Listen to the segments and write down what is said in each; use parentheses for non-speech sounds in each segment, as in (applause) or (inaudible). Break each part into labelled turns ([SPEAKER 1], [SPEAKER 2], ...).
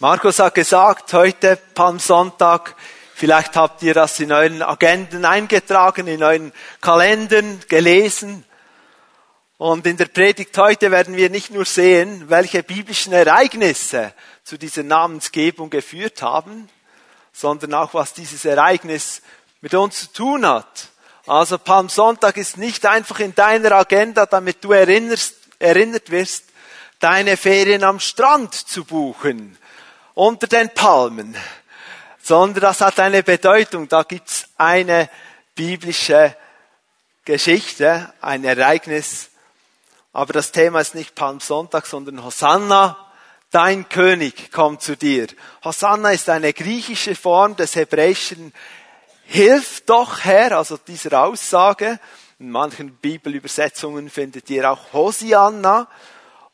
[SPEAKER 1] Markus hat gesagt, heute Palmsonntag, vielleicht habt ihr das in euren Agenden eingetragen, in euren Kalendern gelesen. Und in der Predigt heute werden wir nicht nur sehen, welche biblischen Ereignisse zu dieser Namensgebung geführt haben, sondern auch, was dieses Ereignis mit uns zu tun hat. Also Palmsonntag ist nicht einfach in deiner Agenda, damit du erinnerst, erinnert wirst, deine Ferien am Strand zu buchen, unter den Palmen, sondern das hat eine Bedeutung. Da gibt's eine biblische Geschichte, ein Ereignis. Aber das Thema ist nicht Palmsonntag, sondern Hosanna, dein König kommt zu dir. Hosanna ist eine griechische Form des hebräischen Hilf doch Herr, also dieser Aussage. In manchen Bibelübersetzungen findet ihr auch Hosianna.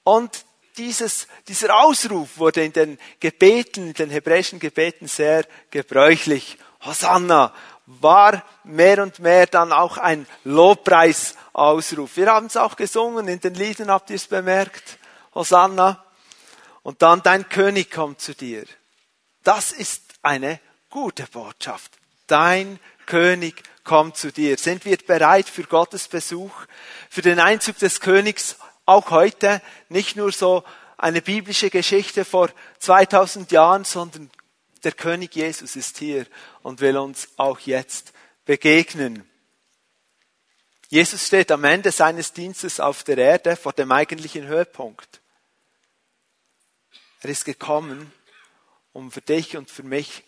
[SPEAKER 1] Und dieses, dieser Ausruf wurde in den Gebeten, in den hebräischen Gebeten sehr gebräuchlich. Hosanna war mehr und mehr dann auch ein Lobpreisausruf. Wir haben es auch gesungen, in den Liedern habt ihr es bemerkt. Hosanna. Und dann dein König kommt zu dir. Das ist eine gute Botschaft. Dein König kommt zu dir. Sind wir bereit für Gottes Besuch, für den Einzug des Königs auch heute nicht nur so eine biblische Geschichte vor 2000 Jahren, sondern der König Jesus ist hier und will uns auch jetzt begegnen. Jesus steht am Ende seines Dienstes auf der Erde vor dem eigentlichen Höhepunkt. Er ist gekommen, um für dich und für mich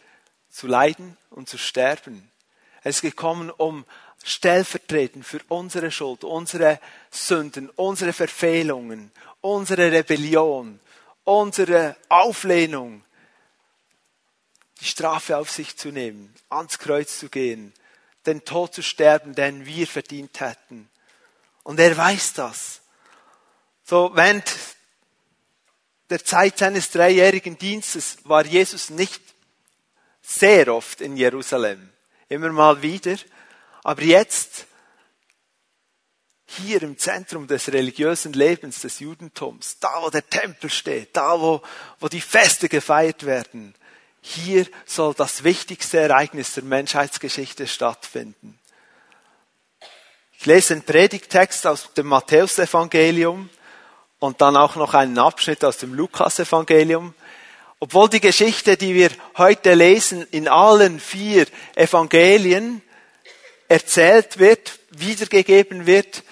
[SPEAKER 1] zu leiden und zu sterben. Er ist gekommen, um stellvertretend für unsere Schuld, unsere Sünden, unsere Verfehlungen, unsere Rebellion, unsere Auflehnung, die Strafe auf sich zu nehmen, ans Kreuz zu gehen, den Tod zu sterben, den wir verdient hätten. Und er weiß das. So, während der Zeit seines dreijährigen Dienstes war Jesus nicht sehr oft in Jerusalem. Immer mal wieder. Aber jetzt, hier im Zentrum des religiösen Lebens des Judentums, da wo der Tempel steht, da wo, wo die Feste gefeiert werden, hier soll das wichtigste Ereignis der Menschheitsgeschichte stattfinden. Ich lese einen Predigtext aus dem Matthäusevangelium und dann auch noch einen Abschnitt aus dem Lukasevangelium. Obwohl die Geschichte, die wir heute lesen, in allen vier Evangelien erzählt wird, wiedergegeben wird,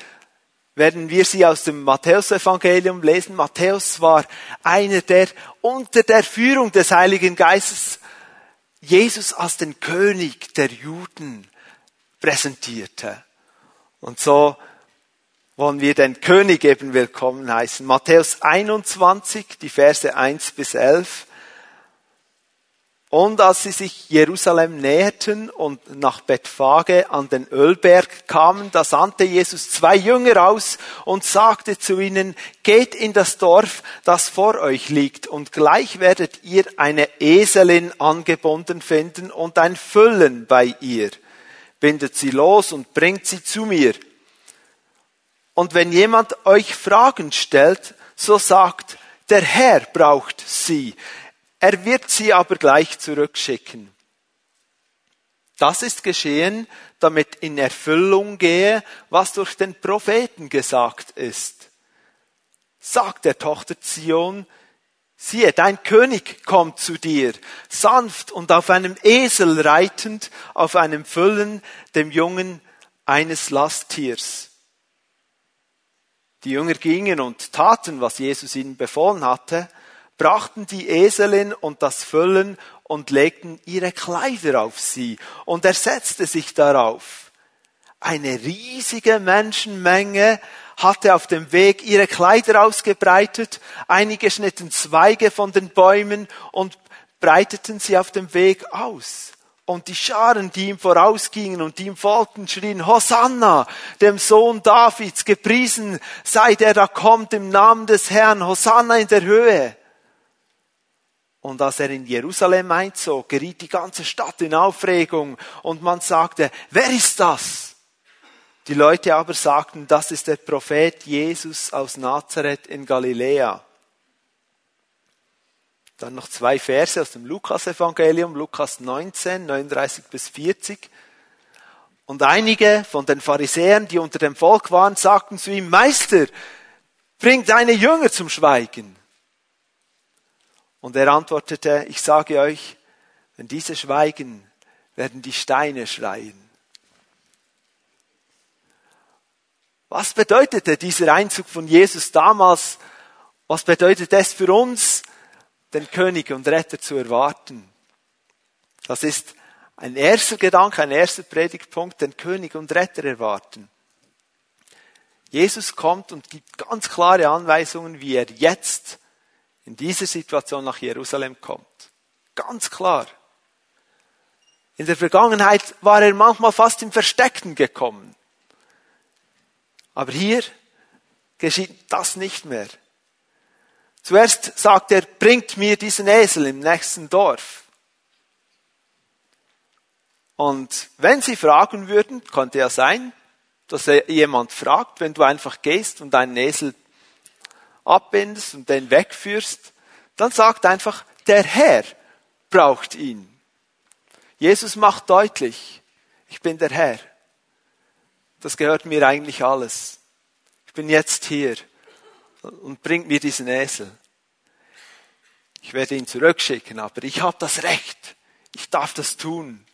[SPEAKER 1] werden wir sie aus dem Matthäusevangelium lesen. Matthäus war einer, der unter der Führung des Heiligen Geistes Jesus als den König der Juden präsentierte. Und so wollen wir den König eben willkommen heißen. Matthäus 21, die Verse 1 bis 11. Und als sie sich Jerusalem näherten und nach Bethphage an den Ölberg kamen, da sandte Jesus zwei Jünger aus und sagte zu ihnen, geht in das Dorf, das vor euch liegt, und gleich werdet ihr eine Eselin angebunden finden und ein Füllen bei ihr. Bindet sie los und bringt sie zu mir. Und wenn jemand euch Fragen stellt, so sagt, der Herr braucht sie. Er wird sie aber gleich zurückschicken. Das ist geschehen, damit in Erfüllung gehe, was durch den Propheten gesagt ist. Sagt der Tochter Zion, siehe, dein König kommt zu dir, sanft und auf einem Esel reitend, auf einem Füllen, dem Jungen eines Lasttiers. Die Jünger gingen und taten, was Jesus ihnen befohlen hatte, brachten die Eselin und das Füllen und legten ihre Kleider auf sie und er setzte sich darauf. Eine riesige Menschenmenge hatte auf dem Weg ihre Kleider ausgebreitet, einige schnitten Zweige von den Bäumen und breiteten sie auf dem Weg aus. Und die Scharen, die ihm vorausgingen und die ihm folgten, schrien, Hosanna, dem Sohn Davids, gepriesen sei der da kommt im Namen des Herrn, Hosanna in der Höhe. Und als er in Jerusalem einzog, geriet die ganze Stadt in Aufregung und man sagte, wer ist das? Die Leute aber sagten, das ist der Prophet Jesus aus Nazareth in Galiläa. Dann noch zwei Verse aus dem Lukas-Evangelium, Lukas 19, 39 bis 40. Und einige von den Pharisäern, die unter dem Volk waren, sagten zu ihm, Meister, bring deine Jünger zum Schweigen. Und er antwortete, ich sage euch, wenn diese schweigen, werden die Steine schreien. Was bedeutete dieser Einzug von Jesus damals? Was bedeutet es für uns, den König und Retter zu erwarten? Das ist ein erster Gedanke, ein erster Predigtpunkt, den König und Retter erwarten. Jesus kommt und gibt ganz klare Anweisungen, wie er jetzt in dieser Situation nach Jerusalem kommt. Ganz klar. In der Vergangenheit war er manchmal fast im Versteckten gekommen. Aber hier geschieht das nicht mehr. Zuerst sagt er, bringt mir diesen Esel im nächsten Dorf. Und wenn sie fragen würden, könnte ja sein, dass jemand fragt, wenn du einfach gehst und einen Esel abbindest und den wegführst, dann sagt einfach, der Herr braucht ihn. Jesus macht deutlich, ich bin der Herr das gehört mir eigentlich alles. Ich bin jetzt hier und bringt mir diesen Esel. Ich werde ihn zurückschicken, aber ich habe das Recht. Ich darf das tun.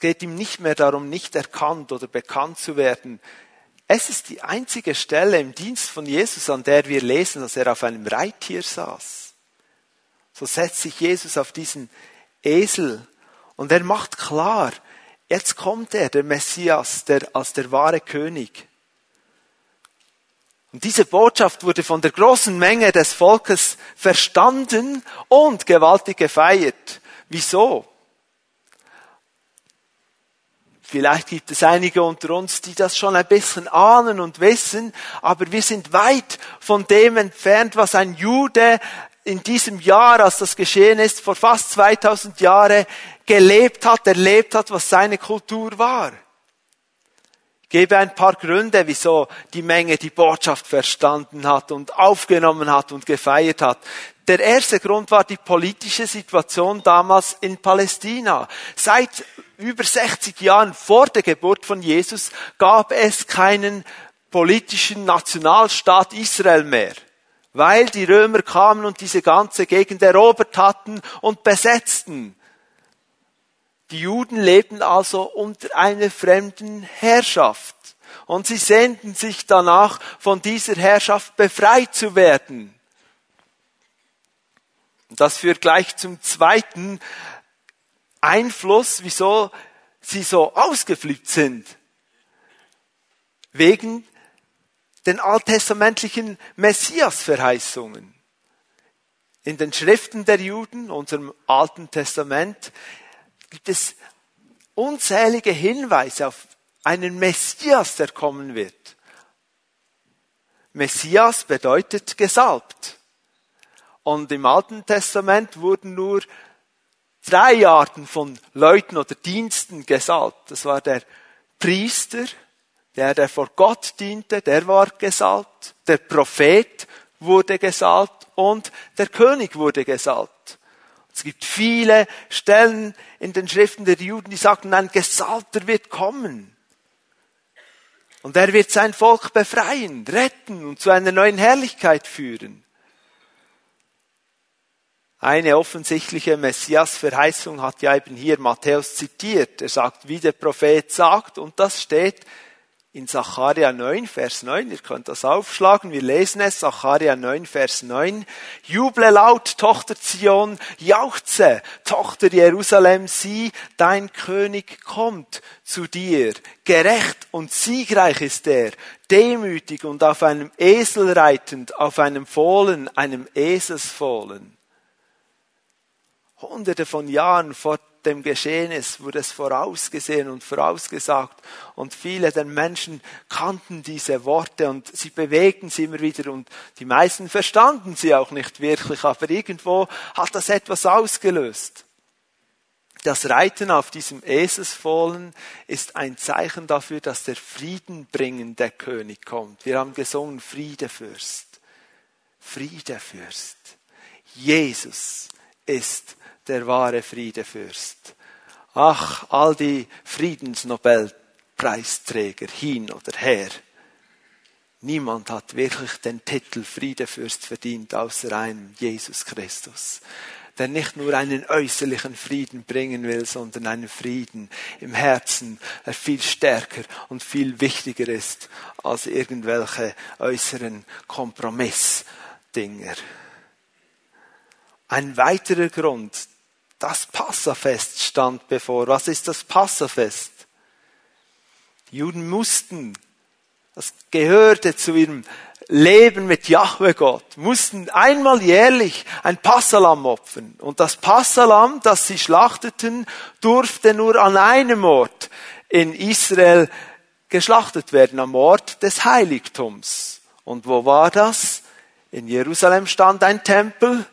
[SPEAKER 1] Es geht ihm nicht mehr darum, nicht erkannt oder bekannt zu werden. Es ist die einzige Stelle im Dienst von Jesus, an der wir lesen, dass er auf einem Reittier saß. So setzt sich Jesus auf diesen Esel und er macht klar, jetzt kommt er, der Messias, der, als der wahre König. Und diese Botschaft wurde von der großen Menge des Volkes verstanden und gewaltig gefeiert. Wieso? Vielleicht gibt es einige unter uns, die das schon ein bisschen ahnen und wissen, aber wir sind weit von dem entfernt, was ein Jude in diesem Jahr, als das geschehen ist, vor fast 2000 Jahren, gelebt hat, erlebt hat, was seine Kultur war. Gebe ein paar Gründe, wieso die Menge die Botschaft verstanden hat und aufgenommen hat und gefeiert hat. Der erste Grund war die politische Situation damals in Palästina. Seit über 60 Jahren vor der Geburt von Jesus gab es keinen politischen Nationalstaat Israel mehr weil die Römer kamen und diese ganze Gegend erobert hatten und besetzten. Die Juden lebten also unter einer fremden Herrschaft und sie sehnten sich danach, von dieser Herrschaft befreit zu werden. Das führt gleich zum zweiten Einfluss, wieso sie so ausgeflippt sind. Wegen den alttestamentlichen Messias-Verheißungen. In den Schriften der Juden, unserem Alten Testament, gibt es unzählige Hinweise auf einen Messias, der kommen wird. Messias bedeutet gesalbt. Und im Alten Testament wurden nur drei Arten von Leuten oder Diensten gesalbt. Das war der Priester, der, der vor Gott diente, der war gesalbt. Der Prophet wurde gesalbt und der König wurde gesalbt. Es gibt viele Stellen in den Schriften der Juden, die sagten, ein Gesalbter wird kommen. Und er wird sein Volk befreien, retten und zu einer neuen Herrlichkeit führen. Eine offensichtliche Messias-Verheißung hat ja eben hier Matthäus zitiert. Er sagt, wie der Prophet sagt, und das steht in Zacharia 9, Vers 9. Ihr könnt das aufschlagen. Wir lesen es. Zacharia 9, Vers 9. Juble laut, Tochter Zion, jauchze, Tochter Jerusalem, sieh, dein König kommt zu dir. Gerecht und siegreich ist er, demütig und auf einem Esel reitend, auf einem Fohlen, einem Eselsfohlen. Hunderte von Jahren vor dem Geschehen ist, wurde es vorausgesehen und vorausgesagt. Und viele der Menschen kannten diese Worte und sie bewegten sie immer wieder und die meisten verstanden sie auch nicht wirklich, aber irgendwo hat das etwas ausgelöst. Das Reiten auf diesem Eselsfohlen ist ein Zeichen dafür, dass der friedenbringende König kommt. Wir haben gesungen Friedefürst. Friedefürst. Jesus ist der wahre Friedefürst. Ach, all die Friedensnobelpreisträger hin oder her. Niemand hat wirklich den Titel Friedefürst verdient außer einem Jesus Christus der nicht nur einen äußerlichen Frieden bringen will, sondern einen Frieden im Herzen, der viel stärker und viel wichtiger ist als irgendwelche äußeren Kompromissdinger. Ein weiterer Grund, das Passafest stand bevor. Was ist das Passafest? Die Juden mussten, das gehörte zu ihrem Leben mit Jahwe Gott, mussten einmal jährlich ein Passalam opfern. Und das Passalam, das sie schlachteten, durfte nur an einem Ort in Israel geschlachtet werden, am Ort des Heiligtums. Und wo war das? In Jerusalem stand ein Tempel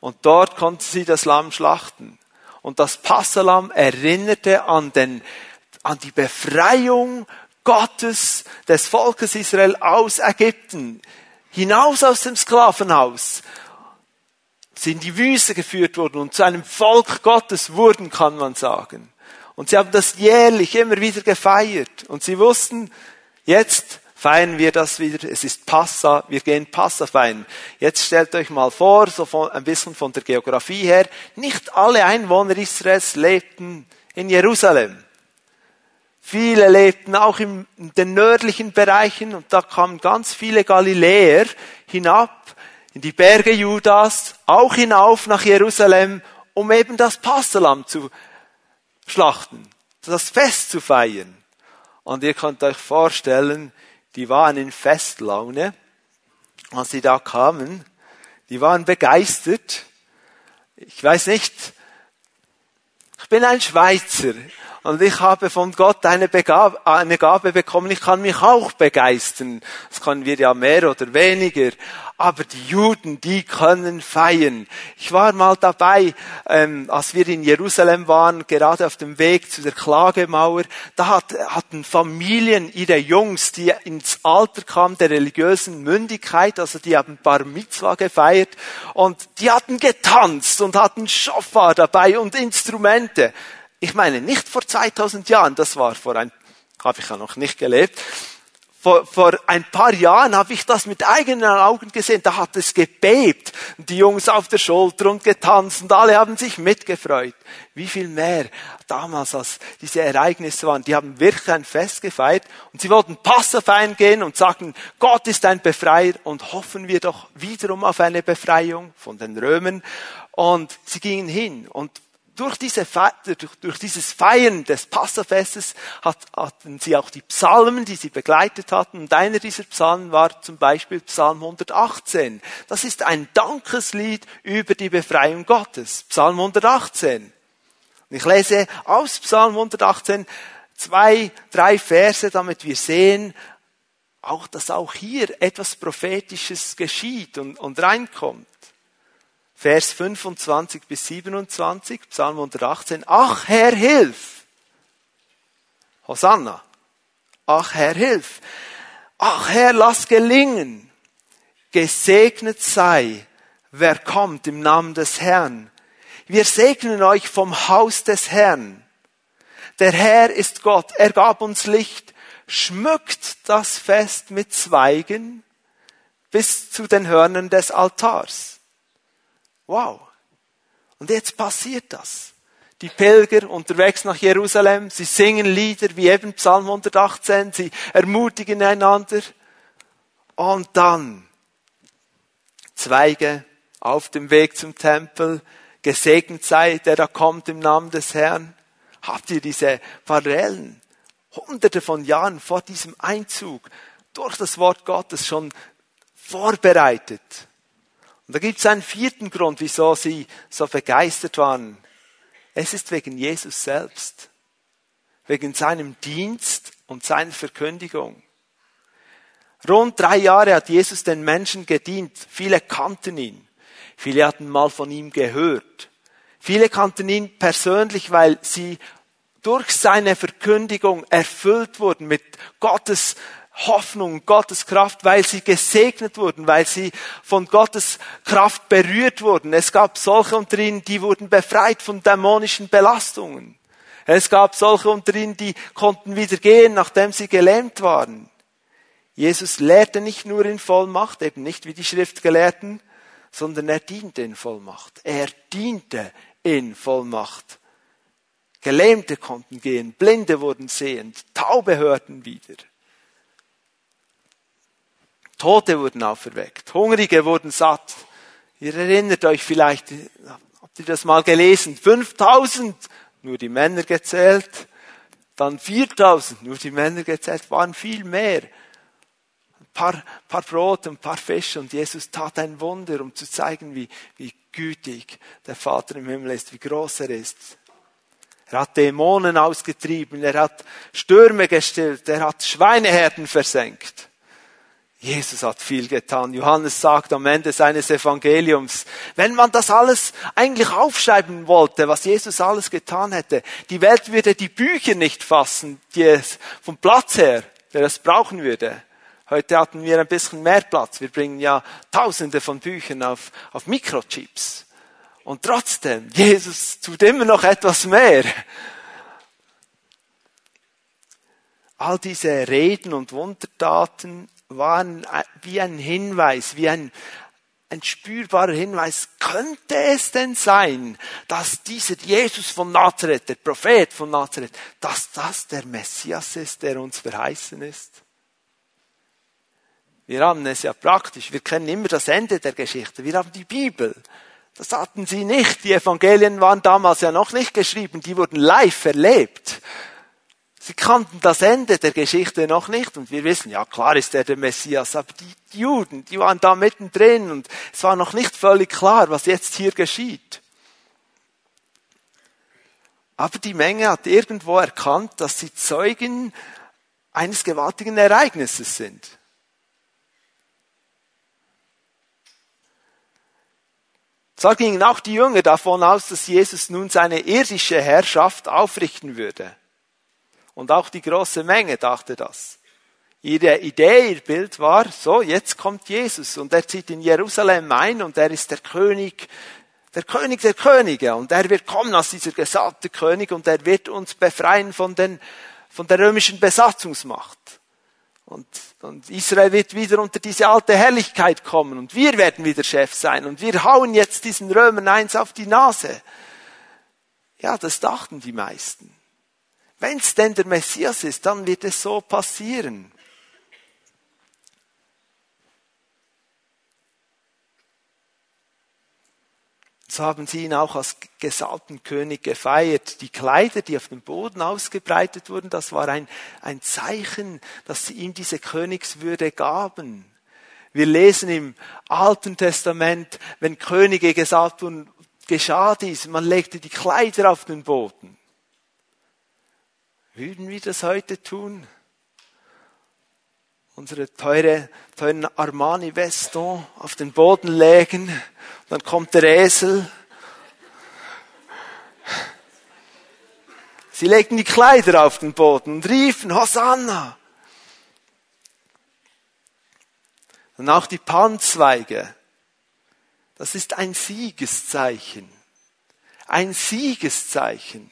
[SPEAKER 1] und dort konnten sie das Lamm schlachten. Und das Passalam erinnerte an den, an die Befreiung Gottes des Volkes Israel aus Ägypten, hinaus aus dem Sklavenhaus, sind die Wüste geführt worden und zu einem Volk Gottes wurden, kann man sagen. Und sie haben das jährlich immer wieder gefeiert. Und sie wussten, jetzt feiern wir das wieder. Es ist Passa, wir gehen Passa feiern. Jetzt stellt euch mal vor, so von, ein bisschen von der Geografie her, nicht alle Einwohner Israels lebten in Jerusalem. Viele lebten auch in den nördlichen Bereichen und da kamen ganz viele Galiläer hinab in die Berge Judas, auch hinauf nach Jerusalem, um eben das Passalam zu schlachten, das Fest zu feiern. Und ihr könnt euch vorstellen, die waren in Festlaune, als sie da kamen. Die waren begeistert. Ich weiß nicht, ich bin ein Schweizer und ich habe von Gott eine, Begab, eine Gabe bekommen, ich kann mich auch begeistern. Das können wir ja mehr oder weniger. Aber die Juden, die können feiern. Ich war mal dabei, ähm, als wir in Jerusalem waren, gerade auf dem Weg zu der Klagemauer. Da hat, hatten Familien ihre Jungs, die ins Alter kamen der religiösen Mündigkeit, also die haben Bar Mitzwa gefeiert und die hatten getanzt und hatten Schofar dabei und Instrumente. Ich meine, nicht vor 2000 Jahren, das war vor ein, habe ich ja noch nicht gelebt, vor, vor ein paar Jahren habe ich das mit eigenen Augen gesehen, da hat es gebebt, die Jungs auf der Schulter und getanzt und alle haben sich mitgefreut. Wie viel mehr damals, als diese Ereignisse waren, die haben wirklich ein Fest gefeiert und sie wollten Passafein gehen und sagten, Gott ist ein Befreier und hoffen wir doch wiederum auf eine Befreiung von den Römern. Und sie gingen hin und durch, diese, durch dieses Feiern des Passafestes hatten sie auch die Psalmen, die sie begleitet hatten. Und einer dieser Psalmen war zum Beispiel Psalm 118. Das ist ein Dankeslied über die Befreiung Gottes. Psalm 118. Und ich lese aus Psalm 118 zwei, drei Verse, damit wir sehen, auch, dass auch hier etwas Prophetisches geschieht und, und reinkommt. Vers 25 bis 27, Psalm 118. Ach Herr, hilf! Hosanna. Ach Herr, hilf! Ach Herr, lass gelingen! Gesegnet sei, wer kommt im Namen des Herrn. Wir segnen euch vom Haus des Herrn. Der Herr ist Gott, er gab uns Licht, schmückt das Fest mit Zweigen bis zu den Hörnern des Altars. Wow. Und jetzt passiert das. Die Pilger unterwegs nach Jerusalem, sie singen Lieder wie eben Psalm 118, sie ermutigen einander. Und dann Zweige auf dem Weg zum Tempel, gesegnet sei, der da kommt im Namen des Herrn. Habt ihr diese Parallelen? Hunderte von Jahren vor diesem Einzug durch das Wort Gottes schon vorbereitet. Und da gibt es einen vierten Grund, wieso sie so begeistert waren. Es ist wegen Jesus selbst. Wegen seinem Dienst und seiner Verkündigung. Rund drei Jahre hat Jesus den Menschen gedient. Viele kannten ihn. Viele hatten mal von ihm gehört. Viele kannten ihn persönlich, weil sie durch seine Verkündigung erfüllt wurden mit Gottes Hoffnung, Gottes Kraft, weil sie gesegnet wurden, weil sie von Gottes Kraft berührt wurden. Es gab solche unter ihnen, die wurden befreit von dämonischen Belastungen. Es gab solche unter ihnen, die konnten wieder gehen, nachdem sie gelähmt waren. Jesus lehrte nicht nur in Vollmacht, eben nicht wie die Schriftgelehrten, sondern er diente in Vollmacht. Er diente in Vollmacht. Gelähmte konnten gehen, Blinde wurden sehend, Taube hörten wieder. Tote wurden auferweckt, Hungrige wurden satt. Ihr erinnert euch vielleicht, habt ihr das mal gelesen? 5000, nur die Männer gezählt. Dann 4000, nur die Männer gezählt, waren viel mehr. Ein paar, paar Brot, ein paar Fische und Jesus tat ein Wunder, um zu zeigen, wie, wie gütig der Vater im Himmel ist, wie groß er ist. Er hat Dämonen ausgetrieben, er hat Stürme gestillt, er hat Schweineherden versenkt. Jesus hat viel getan. Johannes sagt am Ende seines Evangeliums, wenn man das alles eigentlich aufschreiben wollte, was Jesus alles getan hätte, die Welt würde die Bücher nicht fassen, die es vom Platz her, der es brauchen würde. Heute hatten wir ein bisschen mehr Platz. Wir bringen ja tausende von Büchern auf, auf Mikrochips. Und trotzdem, Jesus tut immer noch etwas mehr. All diese Reden und Wundertaten waren wie ein Hinweis, wie ein, ein spürbarer Hinweis. Könnte es denn sein, dass dieser Jesus von Nazareth, der Prophet von Nazareth, dass das der Messias ist, der uns verheißen ist? Wir haben es ja praktisch. Wir kennen immer das Ende der Geschichte. Wir haben die Bibel. Das hatten sie nicht. Die Evangelien waren damals ja noch nicht geschrieben. Die wurden live erlebt. Sie kannten das Ende der Geschichte noch nicht und wir wissen, ja klar ist er der Messias, aber die Juden, die waren da mittendrin und es war noch nicht völlig klar, was jetzt hier geschieht. Aber die Menge hat irgendwo erkannt, dass sie Zeugen eines gewaltigen Ereignisses sind. Zwar gingen auch die Jünger davon aus, dass Jesus nun seine irdische Herrschaft aufrichten würde. Und auch die große Menge dachte das. Ihre Idee, ihr Bild war, so, jetzt kommt Jesus und er zieht in Jerusalem ein und er ist der König, der König der Könige und er wird kommen als dieser gesalbte König und er wird uns befreien von den, von der römischen Besatzungsmacht. Und, und Israel wird wieder unter diese alte Herrlichkeit kommen und wir werden wieder Chef sein und wir hauen jetzt diesen Römern eins auf die Nase. Ja, das dachten die meisten. Wenn es denn der Messias ist, dann wird es so passieren. So haben sie ihn auch als gesalbten König gefeiert. Die Kleider, die auf dem Boden ausgebreitet wurden, das war ein, ein Zeichen, dass sie ihm diese Königswürde gaben. Wir lesen im Alten Testament, wenn Könige gesalbt wurden, geschah dies, man legte die Kleider auf den Boden. Würden wir das heute tun? unsere teure, teuren Armani Veston auf den Boden legen. Dann kommt der Esel. Sie legten die Kleider auf den Boden und riefen Hosanna. Und auch die Palmzweige. Das ist ein Siegeszeichen. Ein Siegeszeichen.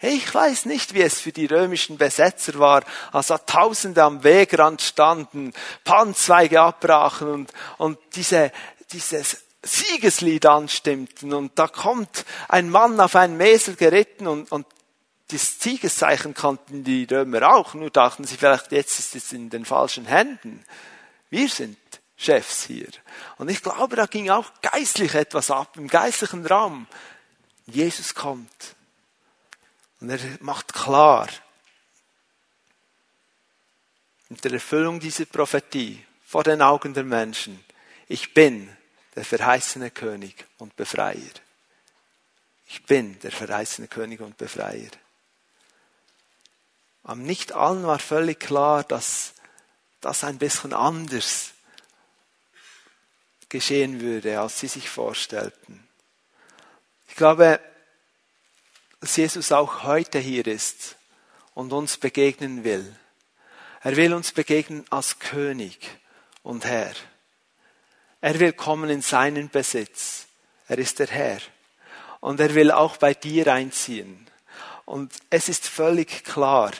[SPEAKER 1] Ich weiß nicht, wie es für die römischen Besetzer war, als da Tausende am Wegrand standen, Palmzweige abbrachen und, und diese, dieses Siegeslied anstimmten. Und da kommt ein Mann auf einen Mesel geritten und, und das Siegeszeichen kannten die Römer auch, nur dachten sie vielleicht, jetzt ist es in den falschen Händen. Wir sind Chefs hier. Und ich glaube, da ging auch geistlich etwas ab, im geistlichen Raum. Jesus kommt. Und er macht klar, mit der Erfüllung dieser Prophetie vor den Augen der Menschen, ich bin der verheißene König und Befreier. Ich bin der verheißene König und Befreier. Am nicht allen war völlig klar, dass das ein bisschen anders geschehen würde, als sie sich vorstellten. glaube, dass Jesus auch heute hier ist und uns begegnen will. Er will uns begegnen als König und Herr. Er will kommen in seinen Besitz. Er ist der Herr. Und er will auch bei dir einziehen. Und es ist völlig klar,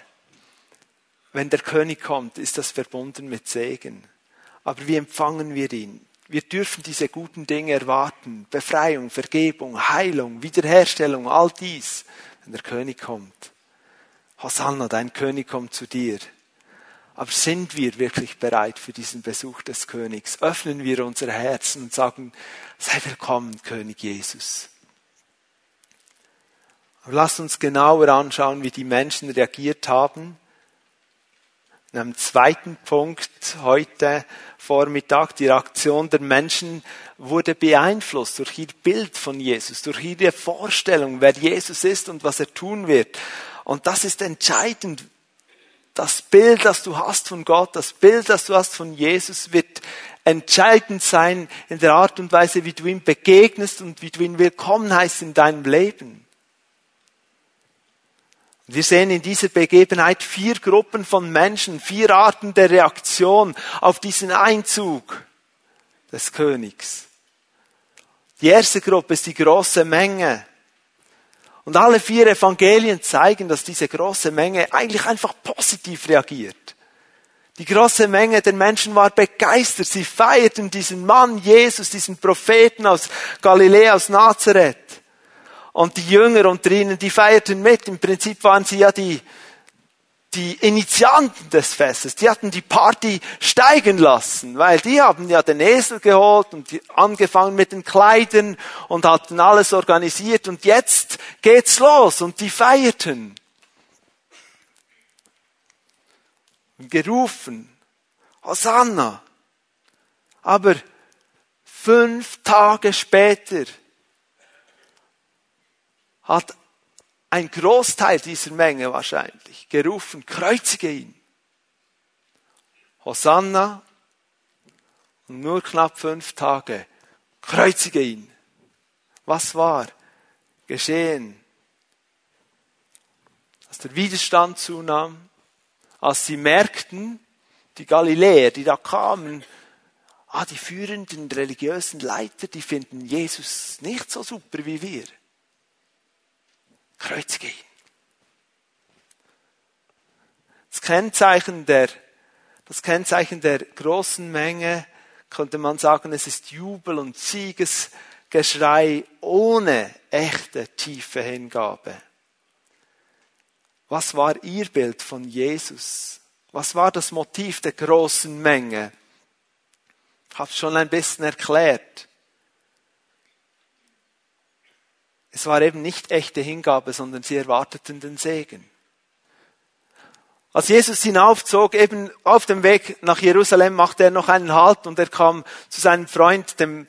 [SPEAKER 1] wenn der König kommt, ist das verbunden mit Segen. Aber wie empfangen wir ihn? Wir dürfen diese guten Dinge erwarten. Befreiung, Vergebung, Heilung, Wiederherstellung, all dies, wenn der König kommt. Hosanna, dein König kommt zu dir. Aber sind wir wirklich bereit für diesen Besuch des Königs? Öffnen wir unsere Herzen und sagen, sei willkommen, König Jesus. Aber lasst uns genauer anschauen, wie die Menschen reagiert haben. In einem zweiten Punkt heute Vormittag, die Reaktion der Menschen wurde beeinflusst durch ihr Bild von Jesus, durch ihre Vorstellung, wer Jesus ist und was er tun wird. Und das ist entscheidend, das Bild, das du hast von Gott, das Bild, das du hast von Jesus, wird entscheidend sein in der Art und Weise, wie du ihm begegnest und wie du ihn willkommen heißt in deinem Leben. Wir sehen in dieser Begebenheit vier Gruppen von Menschen, vier Arten der Reaktion auf diesen Einzug des Königs. Die erste Gruppe ist die große Menge. Und alle vier Evangelien zeigen, dass diese große Menge eigentlich einfach positiv reagiert. Die große Menge der Menschen war begeistert. Sie feierten diesen Mann Jesus, diesen Propheten aus Galiläa, aus Nazareth. Und die Jünger unter ihnen, die feierten mit. Im Prinzip waren sie ja die, die Initianten des Festes, die hatten die Party steigen lassen, weil die haben ja den Esel geholt und angefangen mit den Kleidern und hatten alles organisiert und jetzt geht's los und die feierten. Gerufen, Hosanna. Aber fünf Tage später hat ein Großteil dieser Menge wahrscheinlich, gerufen, kreuzige ihn. Hosanna und nur knapp fünf Tage, kreuzige ihn. Was war geschehen? Als der Widerstand zunahm, als sie merkten, die Galiläer, die da kamen, ah, die führenden religiösen Leiter, die finden Jesus nicht so super wie wir. Kreuzige ihn. Das Kennzeichen der, das Kennzeichen der großen Menge könnte man sagen, es ist Jubel und Siegesgeschrei ohne echte tiefe Hingabe. Was war ihr Bild von Jesus? Was war das Motiv der großen Menge? Ich habe es schon ein bisschen erklärt. Es war eben nicht echte Hingabe, sondern sie erwarteten den Segen. Als Jesus hinaufzog, eben auf dem Weg nach Jerusalem, machte er noch einen Halt und er kam zu seinem Freund, dem,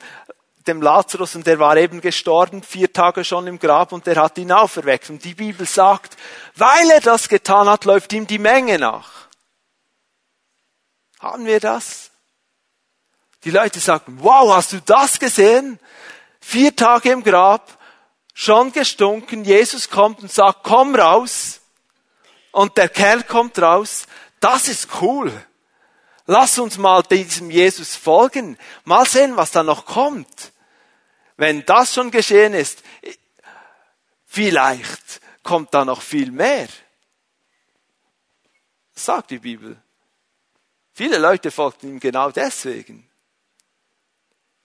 [SPEAKER 1] dem Lazarus, und der war eben gestorben, vier Tage schon im Grab, und er hat ihn auferweckt. Und die Bibel sagt, weil er das getan hat, läuft ihm die Menge nach. Haben wir das? Die Leute sagen, wow, hast du das gesehen? Vier Tage im Grab, schon gestunken, Jesus kommt und sagt, komm raus. Und der Kerl kommt raus. Das ist cool. Lass uns mal diesem Jesus folgen. Mal sehen, was da noch kommt. Wenn das schon geschehen ist, vielleicht kommt da noch viel mehr. Sagt die Bibel. Viele Leute folgten ihm genau deswegen.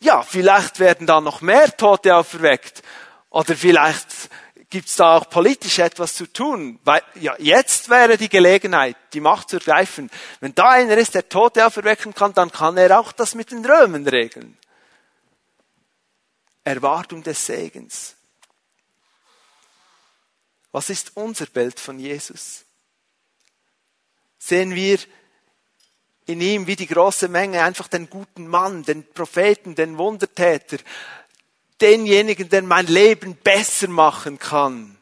[SPEAKER 1] Ja, vielleicht werden da noch mehr Tote auferweckt. Oder vielleicht gibt's da auch politisch etwas zu tun. Weil, ja, jetzt wäre die Gelegenheit, die Macht zu ergreifen. Wenn da einer ist, der Tote auferwecken kann, dann kann er auch das mit den Römen regeln. Erwartung des Segens. Was ist unser Bild von Jesus? Sehen wir in ihm wie die große Menge einfach den guten Mann, den Propheten, den Wundertäter, denjenigen, der mein Leben besser machen kann.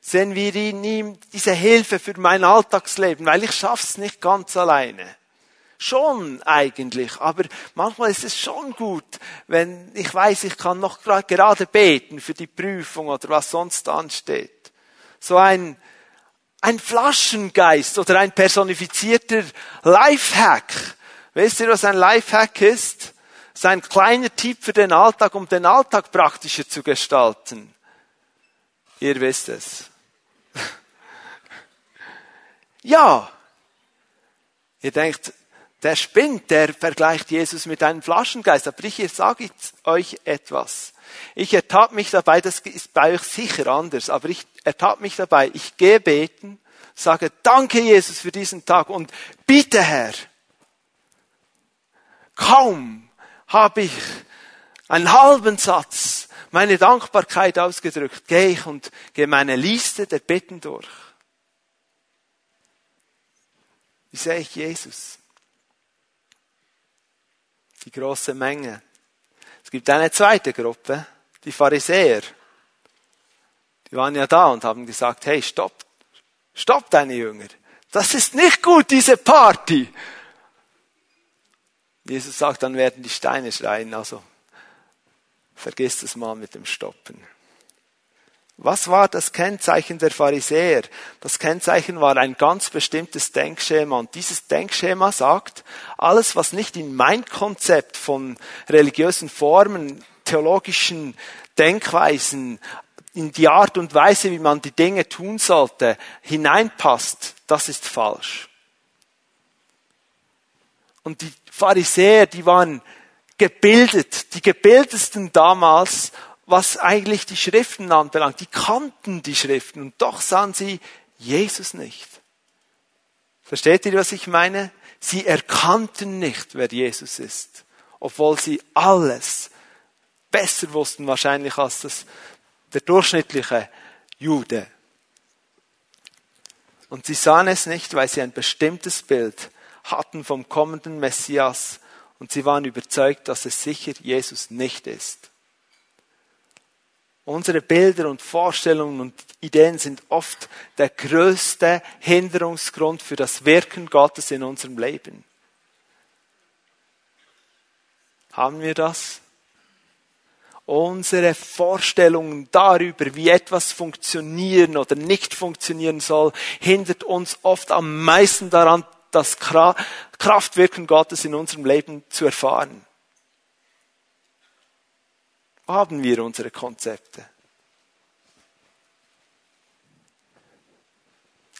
[SPEAKER 1] Sehen wir in ihm diese Hilfe für mein Alltagsleben, weil ich schaff's nicht ganz alleine. schon eigentlich, aber manchmal ist es schon gut, wenn ich weiß, ich kann noch gerade beten für die Prüfung oder was sonst ansteht. So ein, ein Flaschengeist oder ein personifizierter Lifehack. Wisst ihr, was ein Lifehack ist? Das ist ein kleiner Tipp für den Alltag, um den Alltag praktischer zu gestalten. Ihr wisst es. (laughs) ja. Ihr denkt, der spinnt, der vergleicht Jesus mit einem Flaschengeist. Aber ich sage euch etwas. Ich ertappe mich dabei, das ist bei euch sicher anders, aber ich ertappe mich dabei. Ich gehe beten, sage, danke Jesus für diesen Tag und bitte Herr. Kaum habe ich einen halben Satz meine Dankbarkeit ausgedrückt, gehe ich und gehe meine Liste der Bitten durch. Wie sehe ich Jesus? Die große Menge. Es gibt eine zweite Gruppe, die Pharisäer. Die waren ja da und haben gesagt, hey, stopp, stopp deine Jünger. Das ist nicht gut, diese Party. Jesus sagt, dann werden die Steine schreien, also vergiss es mal mit dem Stoppen. Was war das Kennzeichen der Pharisäer? Das Kennzeichen war ein ganz bestimmtes Denkschema. Und dieses Denkschema sagt, alles, was nicht in mein Konzept von religiösen Formen, theologischen Denkweisen, in die Art und Weise, wie man die Dinge tun sollte, hineinpasst, das ist falsch. Und die Pharisäer, die waren gebildet, die gebildetsten damals, was eigentlich die Schriften anbelangt. Die kannten die Schriften und doch sahen sie Jesus nicht. Versteht ihr, was ich meine? Sie erkannten nicht, wer Jesus ist, obwohl sie alles besser wussten wahrscheinlich als das, der durchschnittliche Jude. Und sie sahen es nicht, weil sie ein bestimmtes Bild hatten vom kommenden Messias und sie waren überzeugt, dass es sicher Jesus nicht ist. Unsere Bilder und Vorstellungen und Ideen sind oft der größte Hinderungsgrund für das Wirken Gottes in unserem Leben. Haben wir das? Unsere Vorstellungen darüber, wie etwas funktionieren oder nicht funktionieren soll, hindert uns oft am meisten daran, das Kraftwirken Gottes in unserem Leben zu erfahren. Haben wir unsere Konzepte?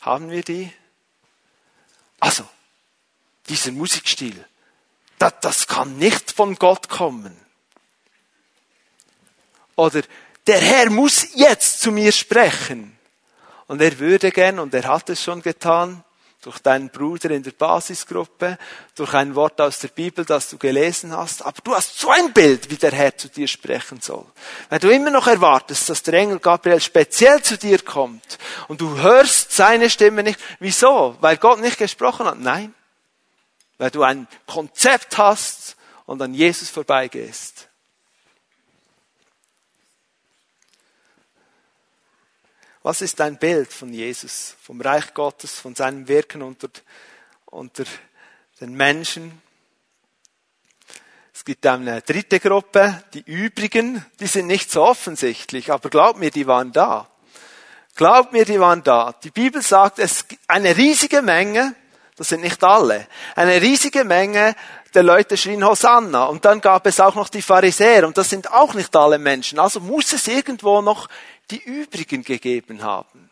[SPEAKER 1] Haben wir die? Also, dieser Musikstil, das, das kann nicht von Gott kommen. Oder der Herr muss jetzt zu mir sprechen. Und er würde gern, und er hat es schon getan, durch deinen Bruder in der Basisgruppe, durch ein Wort aus der Bibel, das du gelesen hast. Aber du hast so ein Bild, wie der Herr zu dir sprechen soll. Wenn du immer noch erwartest, dass der Engel Gabriel speziell zu dir kommt und du hörst seine Stimme nicht, wieso? Weil Gott nicht gesprochen hat? Nein. Weil du ein Konzept hast und an Jesus vorbeigehst. Was ist dein Bild von Jesus, vom Reich Gottes, von seinem Wirken unter, unter den Menschen? Es gibt eine dritte Gruppe, die übrigen, die sind nicht so offensichtlich, aber glaub mir, die waren da. Glaub mir, die waren da. Die Bibel sagt, es gibt eine riesige Menge, das sind nicht alle, eine riesige Menge der Leute schrien Hosanna. Und dann gab es auch noch die Pharisäer und das sind auch nicht alle Menschen. Also muss es irgendwo noch die übrigen gegeben haben.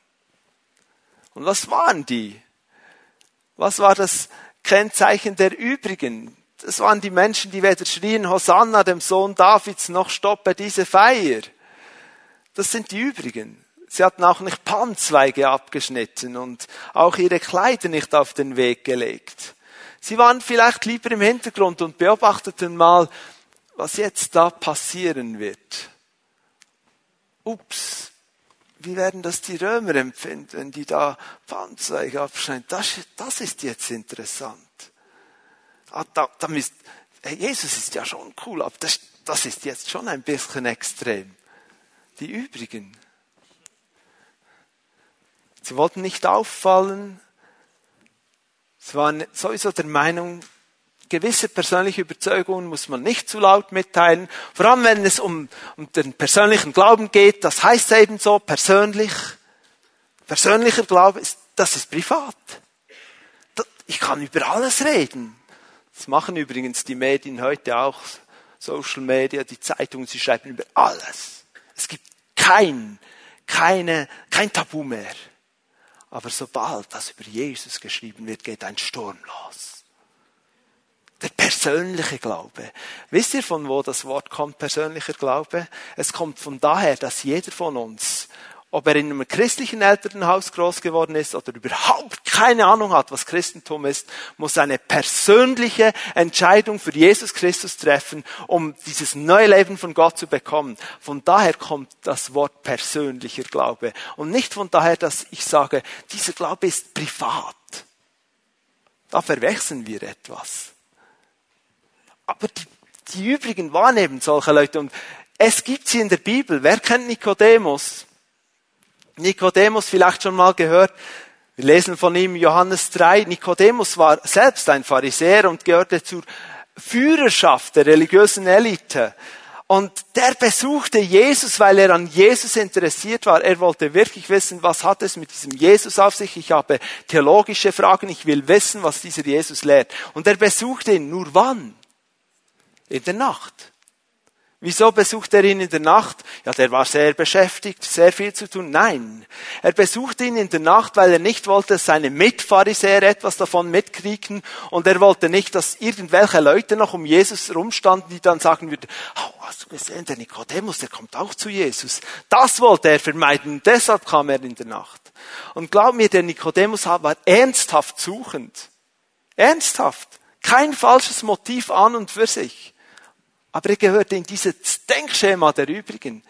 [SPEAKER 1] Und was waren die? Was war das Kennzeichen der übrigen? Das waren die Menschen, die weder schrien Hosanna dem Sohn Davids noch stoppe diese Feier. Das sind die übrigen. Sie hatten auch nicht Palmzweige abgeschnitten und auch ihre Kleider nicht auf den Weg gelegt. Sie waren vielleicht lieber im Hintergrund und beobachteten mal, was jetzt da passieren wird ups, wie werden das die Römer empfinden, wenn die da Panzweig abschneiden? Das, das ist jetzt interessant. Ah, da, da müsst, hey, Jesus ist ja schon cool, aber das, das ist jetzt schon ein bisschen extrem. Die übrigen. Sie wollten nicht auffallen. Sie waren sowieso der Meinung, gewisse persönliche Überzeugungen muss man nicht zu laut mitteilen. Vor allem, wenn es um, um den persönlichen Glauben geht, das heißt eben so, persönlich. Persönlicher Glaube, ist, das ist privat. Ich kann über alles reden. Das machen übrigens die Medien heute auch, Social Media, die Zeitungen, sie schreiben über alles. Es gibt kein, keine, kein Tabu mehr. Aber sobald das über Jesus geschrieben wird, geht ein Sturm los. Der persönliche Glaube. Wisst ihr, von wo das Wort kommt, persönlicher Glaube? Es kommt von daher, dass jeder von uns ob er in einem christlichen Elternhaus groß geworden ist oder überhaupt keine Ahnung hat, was Christentum ist, muss eine persönliche Entscheidung für Jesus Christus treffen, um dieses neue Leben von Gott zu bekommen. Von daher kommt das Wort persönlicher Glaube. Und nicht von daher, dass ich sage, dieser Glaube ist privat. Da verwechseln wir etwas. Aber die, die übrigen waren eben solche Leute. Und es gibt sie in der Bibel. Wer kennt Nikodemus? Nikodemus vielleicht schon mal gehört. Wir lesen von ihm Johannes 3. Nikodemus war selbst ein Pharisäer und gehörte zur Führerschaft der religiösen Elite. Und der besuchte Jesus, weil er an Jesus interessiert war. Er wollte wirklich wissen, was hat es mit diesem Jesus auf sich. Ich habe theologische Fragen. Ich will wissen, was dieser Jesus lehrt. Und er besuchte ihn. Nur wann? In der Nacht. Wieso besucht er ihn in der Nacht? Ja, der war sehr beschäftigt, sehr viel zu tun. Nein, er besuchte ihn in der Nacht, weil er nicht wollte, dass seine Mitpharisäer etwas davon mitkriegen und er wollte nicht, dass irgendwelche Leute noch um Jesus rumstanden, die dann sagen würden, oh, hast du gesehen, der Nikodemus, der kommt auch zu Jesus. Das wollte er vermeiden deshalb kam er in der Nacht. Und glaub mir, der Nikodemus war ernsthaft suchend. Ernsthaft. Kein falsches Motiv an und für sich. Aber er gehörte in dieses Denkschema der übrigen.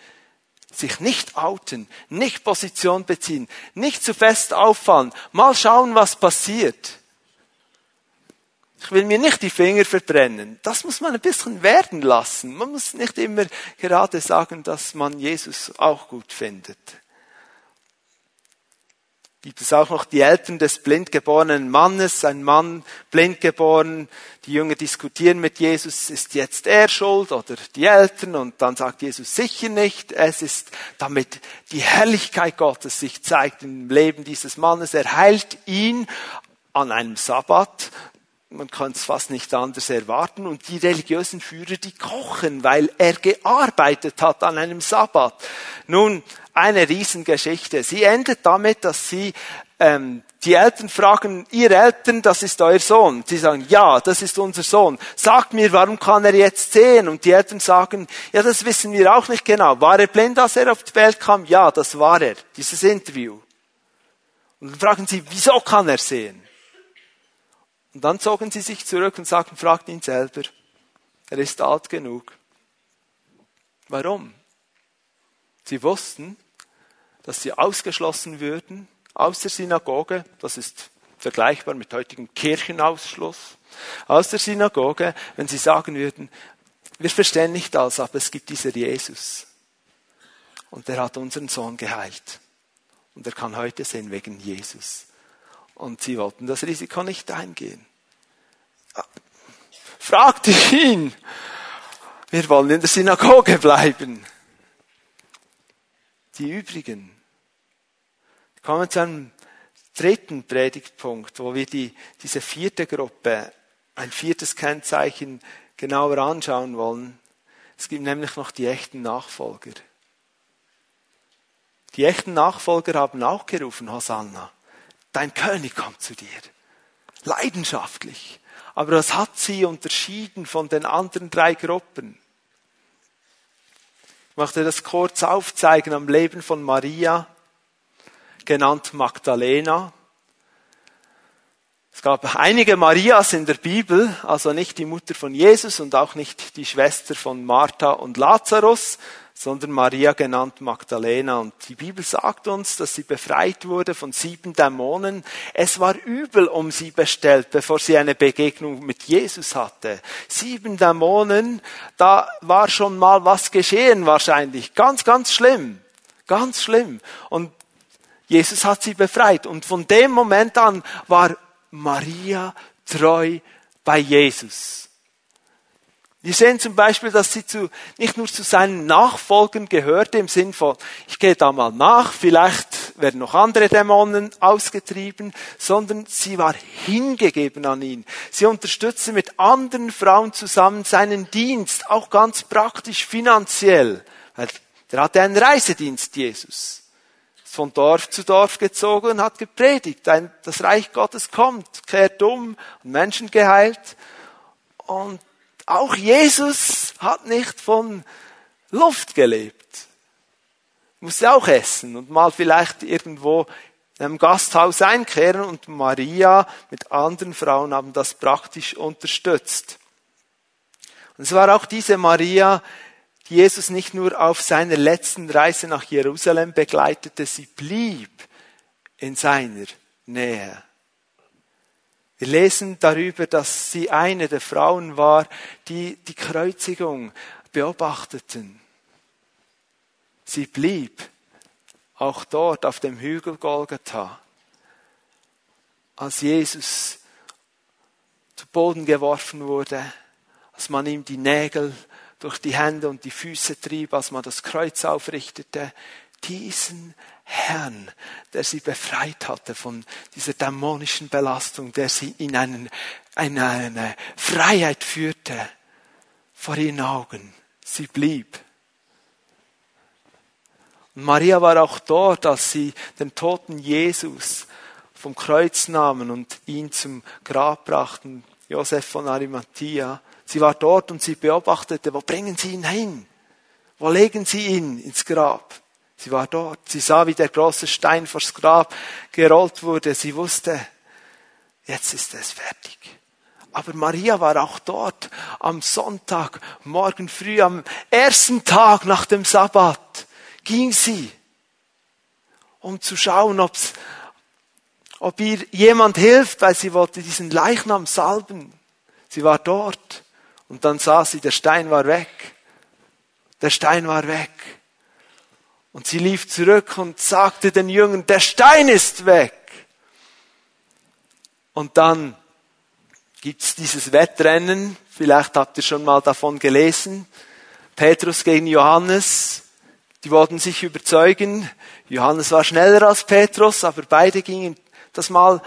[SPEAKER 1] Sich nicht outen, nicht Position beziehen, nicht zu fest auffallen, mal schauen, was passiert. Ich will mir nicht die Finger verbrennen. Das muss man ein bisschen werden lassen. Man muss nicht immer gerade sagen, dass man Jesus auch gut findet gibt es auch noch die Eltern des blindgeborenen Mannes, ein Mann blind geboren. Die Jünger diskutieren mit Jesus, ist jetzt er schuld oder die Eltern? Und dann sagt Jesus sicher nicht. Es ist damit die Herrlichkeit Gottes sich zeigt im Leben dieses Mannes. Er heilt ihn an einem Sabbat. Man kann es fast nicht anders erwarten. Und die religiösen Führer, die kochen, weil er gearbeitet hat an einem Sabbat. Nun, eine Riesengeschichte. Sie endet damit, dass sie ähm, die Eltern fragen, ihr Eltern, das ist euer Sohn. Sie sagen, ja, das ist unser Sohn. Sagt mir, warum kann er jetzt sehen? Und die Eltern sagen, ja, das wissen wir auch nicht genau. War er blind, als er auf die Welt kam? Ja, das war er. Dieses Interview. Und dann fragen sie, wieso kann er sehen? Und dann zogen sie sich zurück und sagten, fragt ihn selber. Er ist alt genug. Warum? Sie wussten, dass sie ausgeschlossen würden aus der Synagoge. Das ist vergleichbar mit heutigem Kirchenausschluss. Aus der Synagoge, wenn sie sagen würden, wir verstehen nicht alles, aber es gibt dieser Jesus. Und der hat unseren Sohn geheilt. Und er kann heute sehen wegen Jesus. Und sie wollten das Risiko nicht eingehen. Fragte ihn. Wir wollen in der Synagoge bleiben die übrigen. Kommen zu einem dritten Predigtpunkt, wo wir die, diese vierte Gruppe, ein viertes Kennzeichen genauer anschauen wollen. Es gibt nämlich noch die echten Nachfolger. Die echten Nachfolger haben auch gerufen, Hosanna, dein König kommt zu dir. Leidenschaftlich. Aber was hat sie unterschieden von den anderen drei Gruppen? Ich möchte das kurz aufzeigen am Leben von Maria, genannt Magdalena. Es gab einige Marias in der Bibel, also nicht die Mutter von Jesus und auch nicht die Schwester von Martha und Lazarus, sondern Maria genannt Magdalena. Und die Bibel sagt uns, dass sie befreit wurde von sieben Dämonen. Es war übel um sie bestellt, bevor sie eine Begegnung mit Jesus hatte. Sieben Dämonen, da war schon mal was geschehen wahrscheinlich. Ganz, ganz schlimm. Ganz schlimm. Und Jesus hat sie befreit. Und von dem Moment an war Maria treu bei Jesus. Wir sehen zum Beispiel, dass sie zu, nicht nur zu seinen Nachfolgern gehörte im Sinn von, ich gehe da mal nach, vielleicht werden noch andere Dämonen ausgetrieben, sondern sie war hingegeben an ihn. Sie unterstützte mit anderen Frauen zusammen seinen Dienst, auch ganz praktisch finanziell. Der hatte einen Reisedienst, Jesus. Ist von Dorf zu Dorf gezogen und hat gepredigt. Das Reich Gottes kommt, kehrt um Menschen geheilt. Und auch Jesus hat nicht von Luft gelebt. Musste auch essen und mal vielleicht irgendwo in einem Gasthaus einkehren und Maria mit anderen Frauen haben das praktisch unterstützt. Und es war auch diese Maria, die Jesus nicht nur auf seiner letzten Reise nach Jerusalem begleitete, sie blieb in seiner Nähe. Wir lesen darüber, dass sie eine der Frauen war, die die Kreuzigung beobachteten. Sie blieb auch dort auf dem Hügel Golgatha, als Jesus zu Boden geworfen wurde, als man ihm die Nägel durch die Hände und die Füße trieb, als man das Kreuz aufrichtete. Diesen Herrn, der sie befreit hatte von dieser dämonischen Belastung, der sie in, einen, in eine Freiheit führte vor ihren Augen. Sie blieb. Und Maria war auch dort, als sie den toten Jesus vom Kreuz nahmen und ihn zum Grab brachten, Josef von Arimathea. Sie war dort und sie beobachtete, wo bringen sie ihn hin? Wo legen sie ihn ins Grab? Sie war dort. Sie sah, wie der große Stein vors Grab gerollt wurde. Sie wusste, jetzt ist es fertig. Aber Maria war auch dort am Sonntag, morgen früh, am ersten Tag nach dem Sabbat, ging sie, um zu schauen, ob's, ob ihr jemand hilft, weil sie wollte diesen Leichnam salben. Sie war dort und dann sah sie, der Stein war weg. Der Stein war weg. Und sie lief zurück und sagte den Jüngern, der Stein ist weg. Und dann gibt's dieses Wettrennen, vielleicht habt ihr schon mal davon gelesen, Petrus gegen Johannes, die wollten sich überzeugen, Johannes war schneller als Petrus, aber beide gingen das mal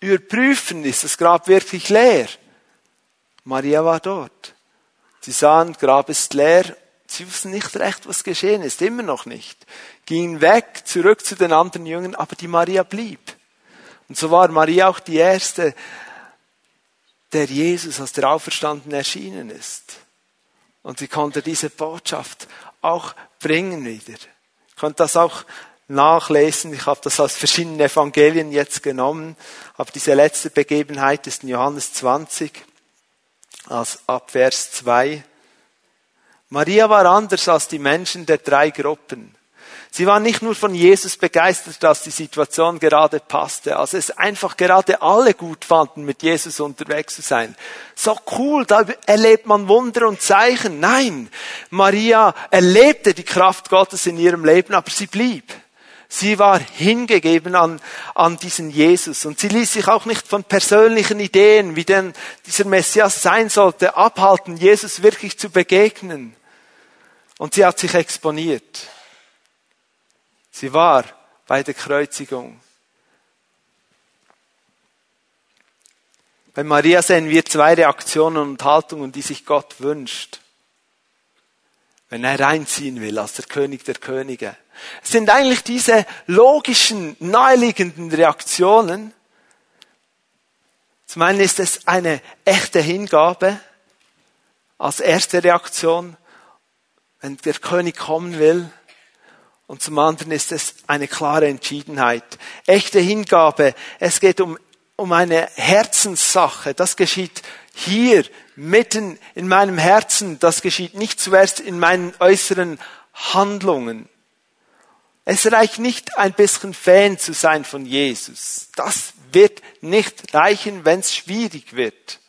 [SPEAKER 1] überprüfen, ist das Grab wirklich leer? Maria war dort. Sie sahen, Grab ist leer Sie wussten nicht recht, was geschehen ist, immer noch nicht. Gingen weg, zurück zu den anderen Jüngern, aber die Maria blieb. Und so war Maria auch die erste, der Jesus als der Auferstanden erschienen ist. Und sie konnte diese Botschaft auch bringen wieder. Ich konnte das auch nachlesen. Ich habe das aus verschiedenen Evangelien jetzt genommen. Aber diese letzte Begebenheit ist in Johannes 20, als ab Vers 2. Maria war anders als die Menschen der drei Gruppen. Sie war nicht nur von Jesus begeistert, dass die Situation gerade passte, als es einfach gerade alle gut fanden, mit Jesus unterwegs zu sein. So cool, da erlebt man Wunder und Zeichen. Nein, Maria erlebte die Kraft Gottes in ihrem Leben, aber sie blieb. Sie war hingegeben an, an diesen Jesus und sie ließ sich auch nicht von persönlichen Ideen, wie denn dieser Messias sein sollte, abhalten, Jesus wirklich zu begegnen. Und sie hat sich exponiert. Sie war bei der Kreuzigung. Bei Maria sehen wir zwei Reaktionen und Haltungen, die sich Gott wünscht, wenn er reinziehen will als der König der Könige. Es sind eigentlich diese logischen, naheliegenden Reaktionen. Zum einen ist es eine echte Hingabe als erste Reaktion wenn der König kommen will. Und zum anderen ist es eine klare Entschiedenheit. Echte Hingabe. Es geht um, um eine Herzenssache. Das geschieht hier, mitten in meinem Herzen. Das geschieht nicht zuerst in meinen äußeren Handlungen. Es reicht nicht ein bisschen Fan zu sein von Jesus. Das wird nicht reichen, wenn es schwierig wird.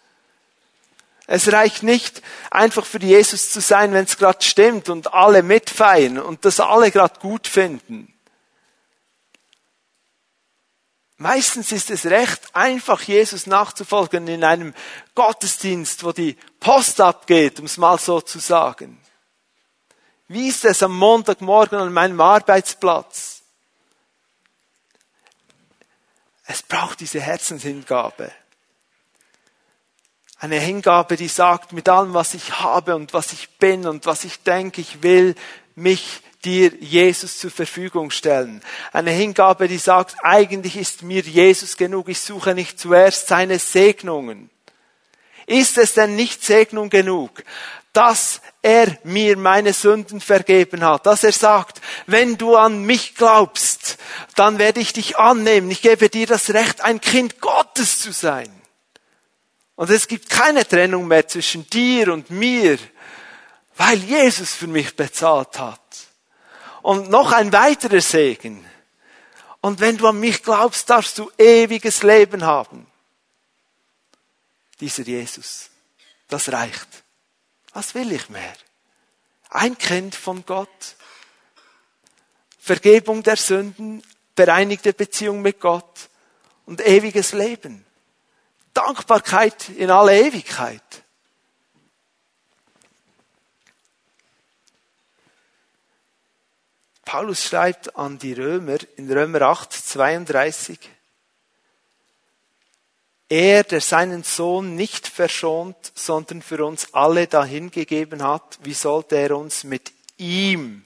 [SPEAKER 1] Es reicht nicht, einfach für Jesus zu sein, wenn es gerade stimmt und alle mitfeiern und das alle gerade gut finden. Meistens ist es recht einfach, Jesus nachzufolgen in einem Gottesdienst, wo die Post abgeht, um es mal so zu sagen. Wie ist es am Montagmorgen an meinem Arbeitsplatz? Es braucht diese Herzenshingabe. Eine Hingabe, die sagt, mit allem, was ich habe und was ich bin und was ich denke, ich will mich dir Jesus zur Verfügung stellen. Eine Hingabe, die sagt, eigentlich ist mir Jesus genug, ich suche nicht zuerst seine Segnungen. Ist es denn nicht Segnung genug, dass er mir meine Sünden vergeben hat, dass er sagt, wenn du an mich glaubst, dann werde ich dich annehmen, ich gebe dir das Recht, ein Kind Gottes zu sein. Und es gibt keine Trennung mehr zwischen dir und mir, weil Jesus für mich bezahlt hat. Und noch ein weiterer Segen. Und wenn du an mich glaubst, darfst du ewiges Leben haben. Dieser Jesus, das reicht. Was will ich mehr? Ein Kind von Gott, Vergebung der Sünden, bereinigte Beziehung mit Gott und ewiges Leben. Dankbarkeit in alle Ewigkeit. Paulus schreibt an die Römer in Römer 8, 32, er, der seinen Sohn nicht verschont, sondern für uns alle dahingegeben hat, wie sollte er uns mit ihm,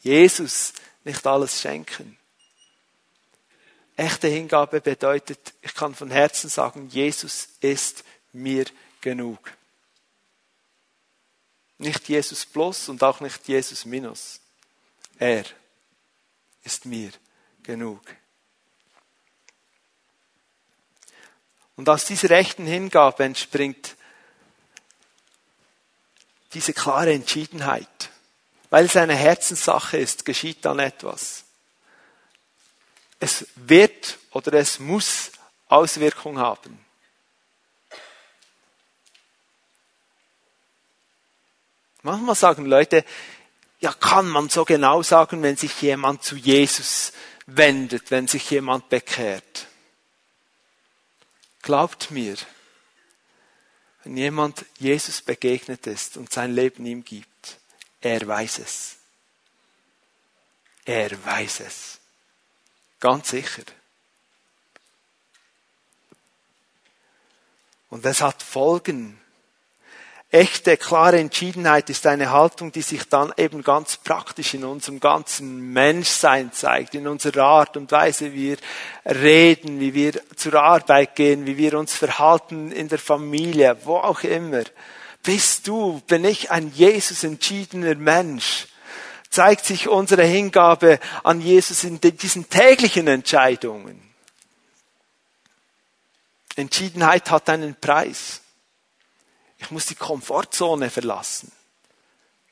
[SPEAKER 1] Jesus, nicht alles schenken? Echte Hingabe bedeutet, ich kann von Herzen sagen, Jesus ist mir genug. Nicht Jesus plus und auch nicht Jesus minus. Er ist mir genug. Und aus dieser echten Hingabe entspringt diese klare Entschiedenheit. Weil es eine Herzenssache ist, geschieht dann etwas. Es wird oder es muss Auswirkung haben. Manchmal sagen Leute, ja, kann man so genau sagen, wenn sich jemand zu Jesus wendet, wenn sich jemand bekehrt. Glaubt mir, wenn jemand Jesus begegnet ist und sein Leben ihm gibt, er weiß es. Er weiß es. Ganz sicher. Und es hat Folgen Echte, klare Entschiedenheit ist eine Haltung, die sich dann eben ganz praktisch in unserem ganzen Menschsein zeigt, in unserer Art und Weise, wie wir reden, wie wir zur Arbeit gehen, wie wir uns verhalten in der Familie, wo auch immer. Bist du, bin ich ein Jesus entschiedener Mensch? Zeigt sich unsere Hingabe an Jesus in diesen täglichen Entscheidungen? Entschiedenheit hat einen Preis. Ich muss die Komfortzone verlassen.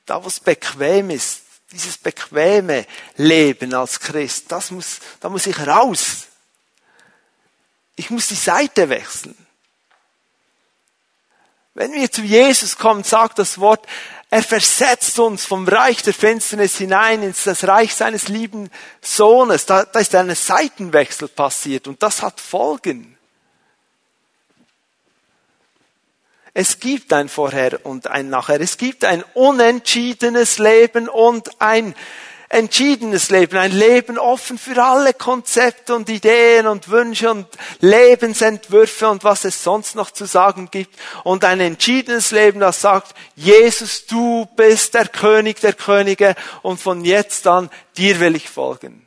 [SPEAKER 1] Da, wo es bequem ist, dieses bequeme Leben als Christ, das muss, da muss ich raus. Ich muss die Seite wechseln. Wenn wir zu Jesus kommen, sagt das Wort, er versetzt uns vom Reich der Finsternis hinein ins das Reich seines lieben Sohnes. Da, da ist ein Seitenwechsel passiert und das hat Folgen. Es gibt ein Vorher und ein Nachher. Es gibt ein unentschiedenes Leben und ein entschiedenes Leben. Ein Leben offen für alle Konzepte und Ideen und Wünsche und Lebensentwürfe und was es sonst noch zu sagen gibt. Und ein entschiedenes Leben, das sagt, Jesus, du bist der König der Könige und von jetzt an dir will ich folgen.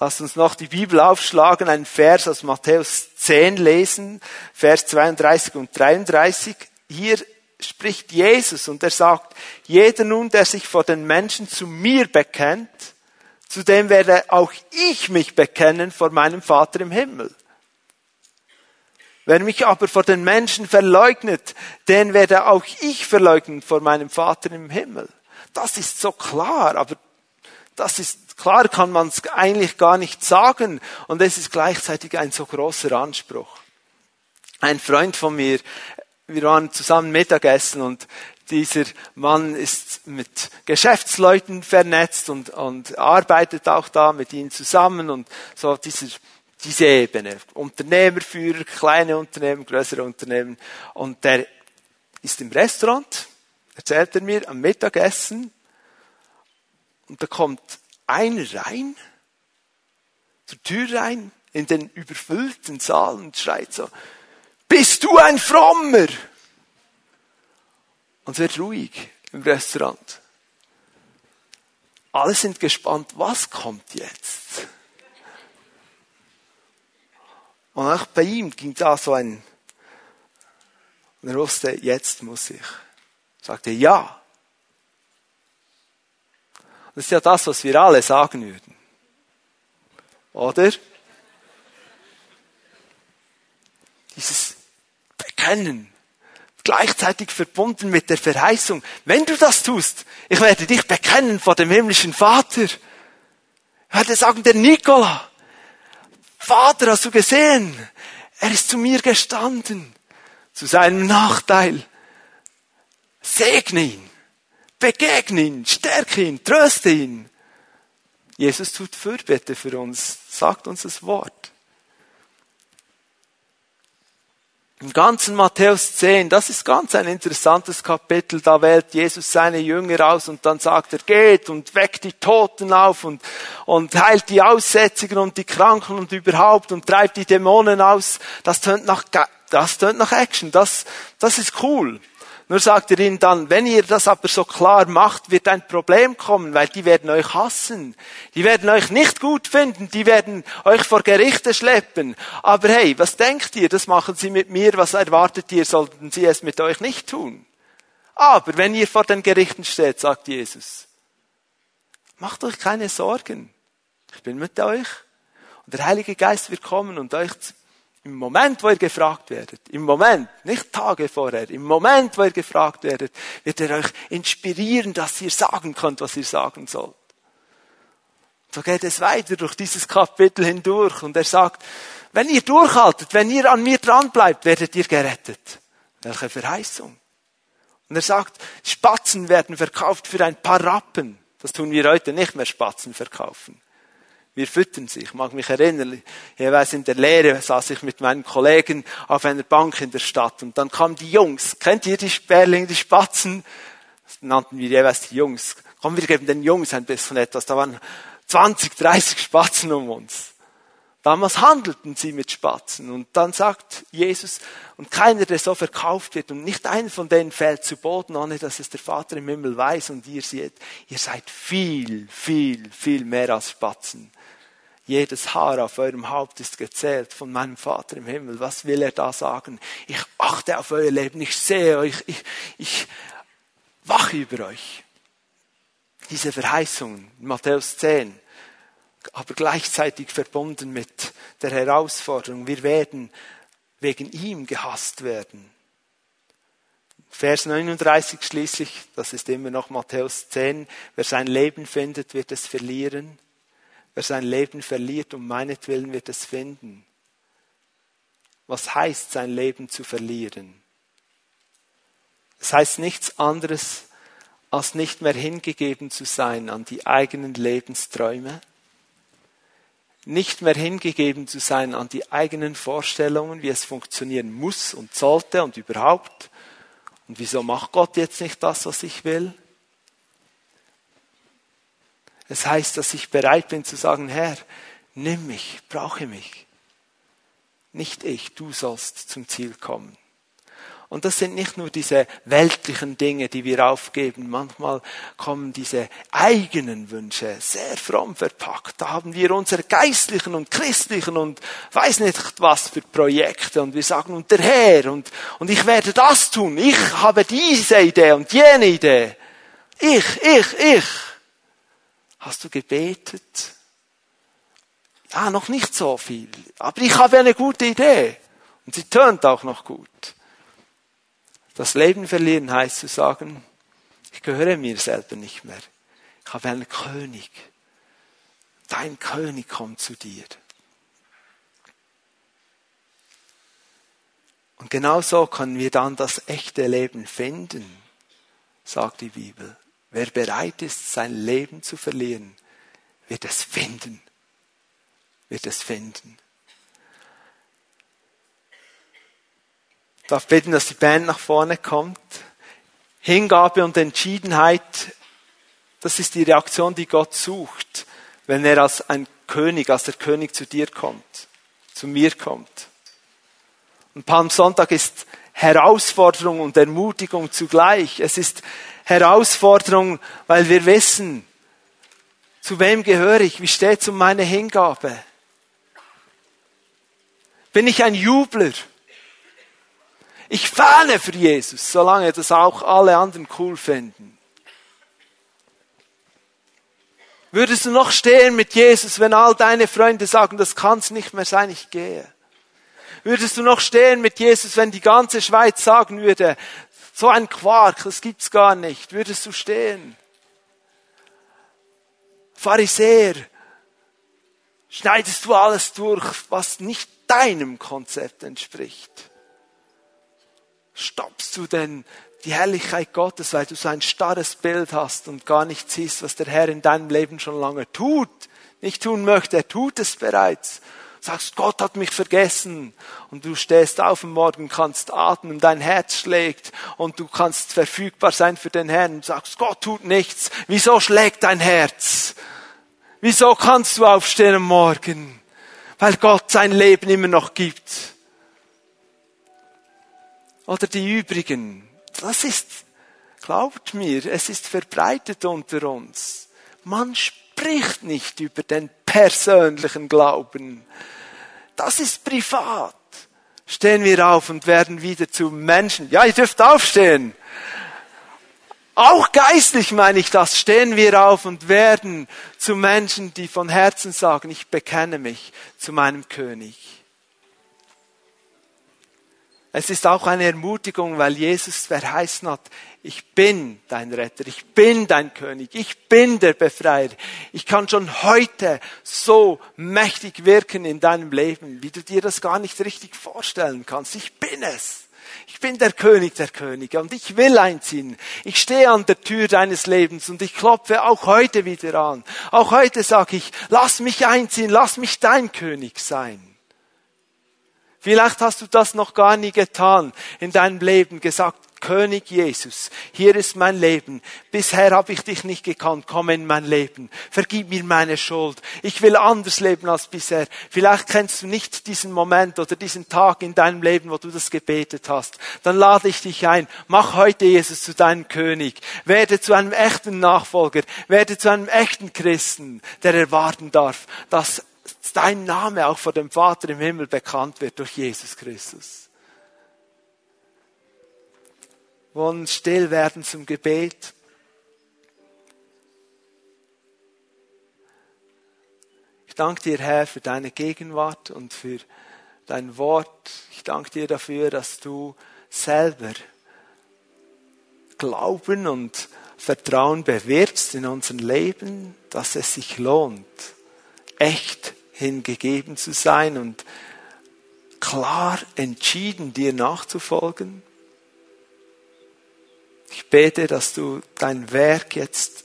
[SPEAKER 1] Lasst uns noch die Bibel aufschlagen, einen Vers aus Matthäus 10 lesen, Vers 32 und 33. Hier spricht Jesus und er sagt, jeder nun, der sich vor den Menschen zu mir bekennt, zu dem werde auch ich mich bekennen vor meinem Vater im Himmel. Wer mich aber vor den Menschen verleugnet, den werde auch ich verleugnen vor meinem Vater im Himmel. Das ist so klar, aber das ist klar, kann man es eigentlich gar nicht sagen. Und es ist gleichzeitig ein so großer Anspruch. Ein Freund von mir, wir waren zusammen Mittagessen und dieser Mann ist mit Geschäftsleuten vernetzt und, und arbeitet auch da mit ihnen zusammen und so dieser, diese Ebene. Unternehmerführer, kleine Unternehmen, größere Unternehmen. Und der ist im Restaurant, erzählt er mir, am Mittagessen. Und da kommt einer rein, zur Tür rein, in den überfüllten Saal und schreit so, bist du ein Frommer? Und es wird ruhig im Restaurant. Alle sind gespannt, was kommt jetzt? Und auch bei ihm ging da so ein, und er wusste, jetzt muss ich. Sagte, ja. Das ist ja das, was wir alle sagen würden. Oder? Dieses Bekennen gleichzeitig verbunden mit der Verheißung. Wenn du das tust, ich werde dich bekennen vor dem himmlischen Vater. Ich werde sagen, der Nikola, Vater, hast du gesehen? Er ist zu mir gestanden, zu seinem Nachteil. Segne ihn, begegne ihn, stärke ihn, tröste ihn. Jesus tut Fürbitte für uns, sagt uns das Wort. Im ganzen Matthäus 10, das ist ganz ein interessantes Kapitel, da wählt Jesus seine Jünger aus und dann sagt er, geht und weckt die Toten auf und, und heilt die Aussätzigen und die Kranken und überhaupt und treibt die Dämonen aus. Das tönt nach, das tönt nach Action, das, das ist cool. Nur sagt er ihnen dann, wenn ihr das aber so klar macht, wird ein Problem kommen, weil die werden euch hassen. Die werden euch nicht gut finden, die werden euch vor Gerichte schleppen. Aber hey, was denkt ihr, das machen sie mit mir, was erwartet ihr, sollten sie es mit euch nicht tun? Aber wenn ihr vor den Gerichten steht, sagt Jesus, macht euch keine Sorgen. Ich bin mit euch. Und der Heilige Geist wird kommen und euch im Moment, wo ihr gefragt werdet, im Moment, nicht Tage vorher, im Moment, wo ihr gefragt werdet, wird er euch inspirieren, dass ihr sagen könnt, was ihr sagen sollt. So geht es weiter durch dieses Kapitel hindurch und er sagt, wenn ihr durchhaltet, wenn ihr an mir dran bleibt, werdet ihr gerettet. Welche Verheißung. Und er sagt, Spatzen werden verkauft für ein paar Rappen. Das tun wir heute nicht mehr Spatzen verkaufen. Wir füttern sie. Ich mag mich erinnern, jeweils in der Lehre saß ich mit meinen Kollegen auf einer Bank in der Stadt und dann kamen die Jungs. Kennt ihr die Sperlinge, die Spatzen? Das nannten wir jeweils die Jungs. Komm, wir geben den Jungs ein bisschen etwas. Da waren 20, 30 Spatzen um uns. Damals handelten sie mit Spatzen. Und dann sagt Jesus, und keiner, der so verkauft wird, und nicht einer von denen fällt zu Boden, ohne dass es der Vater im Himmel weiß, und ihr seht, ihr seid viel, viel, viel mehr als Spatzen. Jedes Haar auf eurem Haupt ist gezählt von meinem Vater im Himmel. Was will er da sagen? Ich achte auf euer Leben, ich sehe euch, ich, ich wache über euch. Diese Verheißungen, Matthäus 10, aber gleichzeitig verbunden mit der Herausforderung, wir werden wegen ihm gehasst werden. Vers 39 schließlich, das ist immer noch Matthäus 10, wer sein Leben findet, wird es verlieren. Wer sein Leben verliert, um meinetwillen wird es finden. Was heißt sein Leben zu verlieren? Es heißt nichts anderes, als nicht mehr hingegeben zu sein an die eigenen Lebensträume, nicht mehr hingegeben zu sein an die eigenen Vorstellungen, wie es funktionieren muss und sollte und überhaupt. Und wieso macht Gott jetzt nicht das, was ich will? Es heißt, dass ich bereit bin zu sagen, Herr, nimm mich, brauche mich. Nicht ich, du sollst zum Ziel kommen. Und das sind nicht nur diese weltlichen Dinge, die wir aufgeben. Manchmal kommen diese eigenen Wünsche sehr fromm verpackt. Da haben wir unsere geistlichen und christlichen und weiß nicht was für Projekte. Und wir sagen, und der Herr, und, und ich werde das tun. Ich habe diese Idee und jene Idee. Ich, ich, ich. Hast du gebetet? Ja, noch nicht so viel. Aber ich habe eine gute Idee. Und sie tönt auch noch gut. Das Leben verlieren heißt zu sagen, ich gehöre mir selber nicht mehr. Ich habe einen König. Dein König kommt zu dir. Und genau so können wir dann das echte Leben finden. sagt die Bibel. Wer bereit ist, sein Leben zu verlieren, wird es finden. Wird es finden. Ich darf beten, dass die Band nach vorne kommt. Hingabe und Entschiedenheit, das ist die Reaktion, die Gott sucht, wenn er als ein König, als der König zu dir kommt, zu mir kommt. Und Palmsonntag ist Herausforderung und Ermutigung zugleich. Es ist Herausforderung, weil wir wissen, zu wem gehöre ich? Wie steht es um meine Hingabe? Bin ich ein Jubler? Ich fahne für Jesus, solange das auch alle anderen cool finden. Würdest du noch stehen mit Jesus, wenn all deine Freunde sagen, das kann's nicht mehr sein, ich gehe? Würdest du noch stehen mit Jesus, wenn die ganze Schweiz sagen würde, so ein Quark, das gibt's gar nicht? Würdest du stehen? Pharisäer, schneidest du alles durch, was nicht deinem Konzept entspricht? Stoppst du denn die Herrlichkeit Gottes, weil du so ein starres Bild hast und gar nicht siehst, was der Herr in deinem Leben schon lange tut, nicht tun möchte, er tut es bereits sagst, Gott hat mich vergessen und du stehst auf am Morgen, kannst atmen, dein Herz schlägt und du kannst verfügbar sein für den Herrn und sagst, Gott tut nichts. Wieso schlägt dein Herz? Wieso kannst du aufstehen am Morgen? Weil Gott sein Leben immer noch gibt. Oder die übrigen. Das ist, glaubt mir, es ist verbreitet unter uns. Man spricht nicht über den persönlichen Glauben. Das ist privat. Stehen wir auf und werden wieder zu Menschen. Ja, ihr dürft aufstehen. Auch geistlich meine ich das. Stehen wir auf und werden zu Menschen, die von Herzen sagen, ich bekenne mich zu meinem König. Es ist auch eine Ermutigung, weil Jesus verheißen hat, ich bin dein Retter, ich bin dein König, ich bin der Befreier. Ich kann schon heute so mächtig wirken in deinem Leben, wie du dir das gar nicht richtig vorstellen kannst. Ich bin es. Ich bin der König der Könige und ich will einziehen. Ich stehe an der Tür deines Lebens und ich klopfe auch heute wieder an. Auch heute sage ich, lass mich einziehen, lass mich dein König sein. Vielleicht hast du das noch gar nie getan in deinem Leben, gesagt, König Jesus, hier ist mein Leben. Bisher habe ich dich nicht gekannt, komm in mein Leben. Vergib mir meine Schuld. Ich will anders leben als bisher. Vielleicht kennst du nicht diesen Moment oder diesen Tag in deinem Leben, wo du das gebetet hast. Dann lade ich dich ein. Mach heute Jesus zu deinem König. Werde zu einem echten Nachfolger. Werde zu einem echten Christen, der erwarten darf, dass dein Name auch vor dem Vater im Himmel bekannt wird durch Jesus Christus. Wollen still werden zum Gebet. Ich danke dir, Herr, für deine Gegenwart und für dein Wort. Ich danke dir dafür, dass du selber Glauben und Vertrauen bewirbst in unserem Leben, dass es sich lohnt, echt hingegeben zu sein und klar entschieden dir nachzufolgen. Ich bete, dass du dein Werk jetzt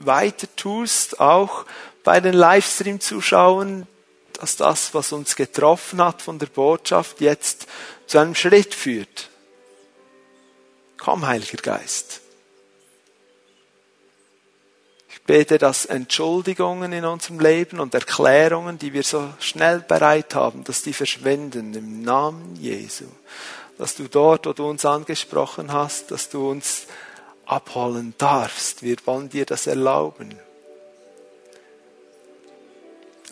[SPEAKER 1] weiter tust, auch bei den Livestream-Zuschauern, dass das, was uns getroffen hat von der Botschaft, jetzt zu einem Schritt führt. Komm, Heiliger Geist bete, dass Entschuldigungen in unserem Leben und Erklärungen, die wir so schnell bereit haben, dass die verschwinden im Namen Jesu. Dass du dort, wo du uns angesprochen hast, dass du uns abholen darfst. Wir wollen dir das erlauben.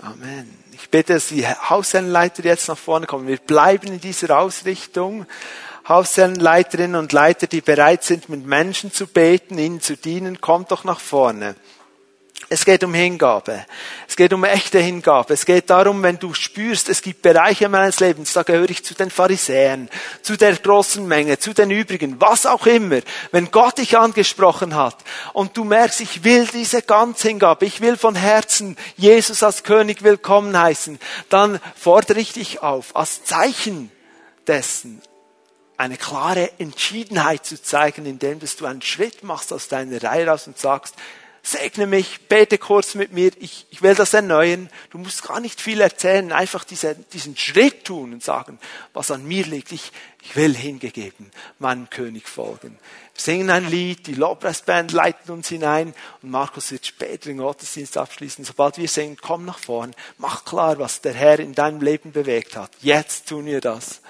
[SPEAKER 1] Amen. Ich bitte, dass die Hausherrenleiter jetzt nach vorne kommen. Wir bleiben in dieser Ausrichtung. Hausherrenleiterinnen und Leiter, die bereit sind, mit Menschen zu beten, ihnen zu dienen, kommt doch nach vorne. Es geht um Hingabe. Es geht um echte Hingabe. Es geht darum, wenn du spürst, es gibt Bereiche meines Lebens, da gehöre ich zu den Pharisäern, zu der großen Menge, zu den übrigen, was auch immer. Wenn Gott dich angesprochen hat und du merkst, ich will diese ganze Hingabe, ich will von Herzen Jesus als König willkommen heißen, dann fordere ich dich auf, als Zeichen dessen eine klare Entschiedenheit zu zeigen, indem dass du einen Schritt machst aus deiner Reihe raus und sagst, segne mich, bete kurz mit mir, ich, ich will das erneuern. Du musst gar nicht viel erzählen, einfach diese, diesen Schritt tun und sagen, was an mir liegt. Ich, ich will hingegeben meinem König folgen. Wir singen ein Lied, die Lobpreisband leitet uns hinein und Markus wird später den Gottesdienst abschließen. Sobald wir singen, komm nach vorn, mach klar, was der Herr in deinem Leben bewegt hat. Jetzt tun wir das.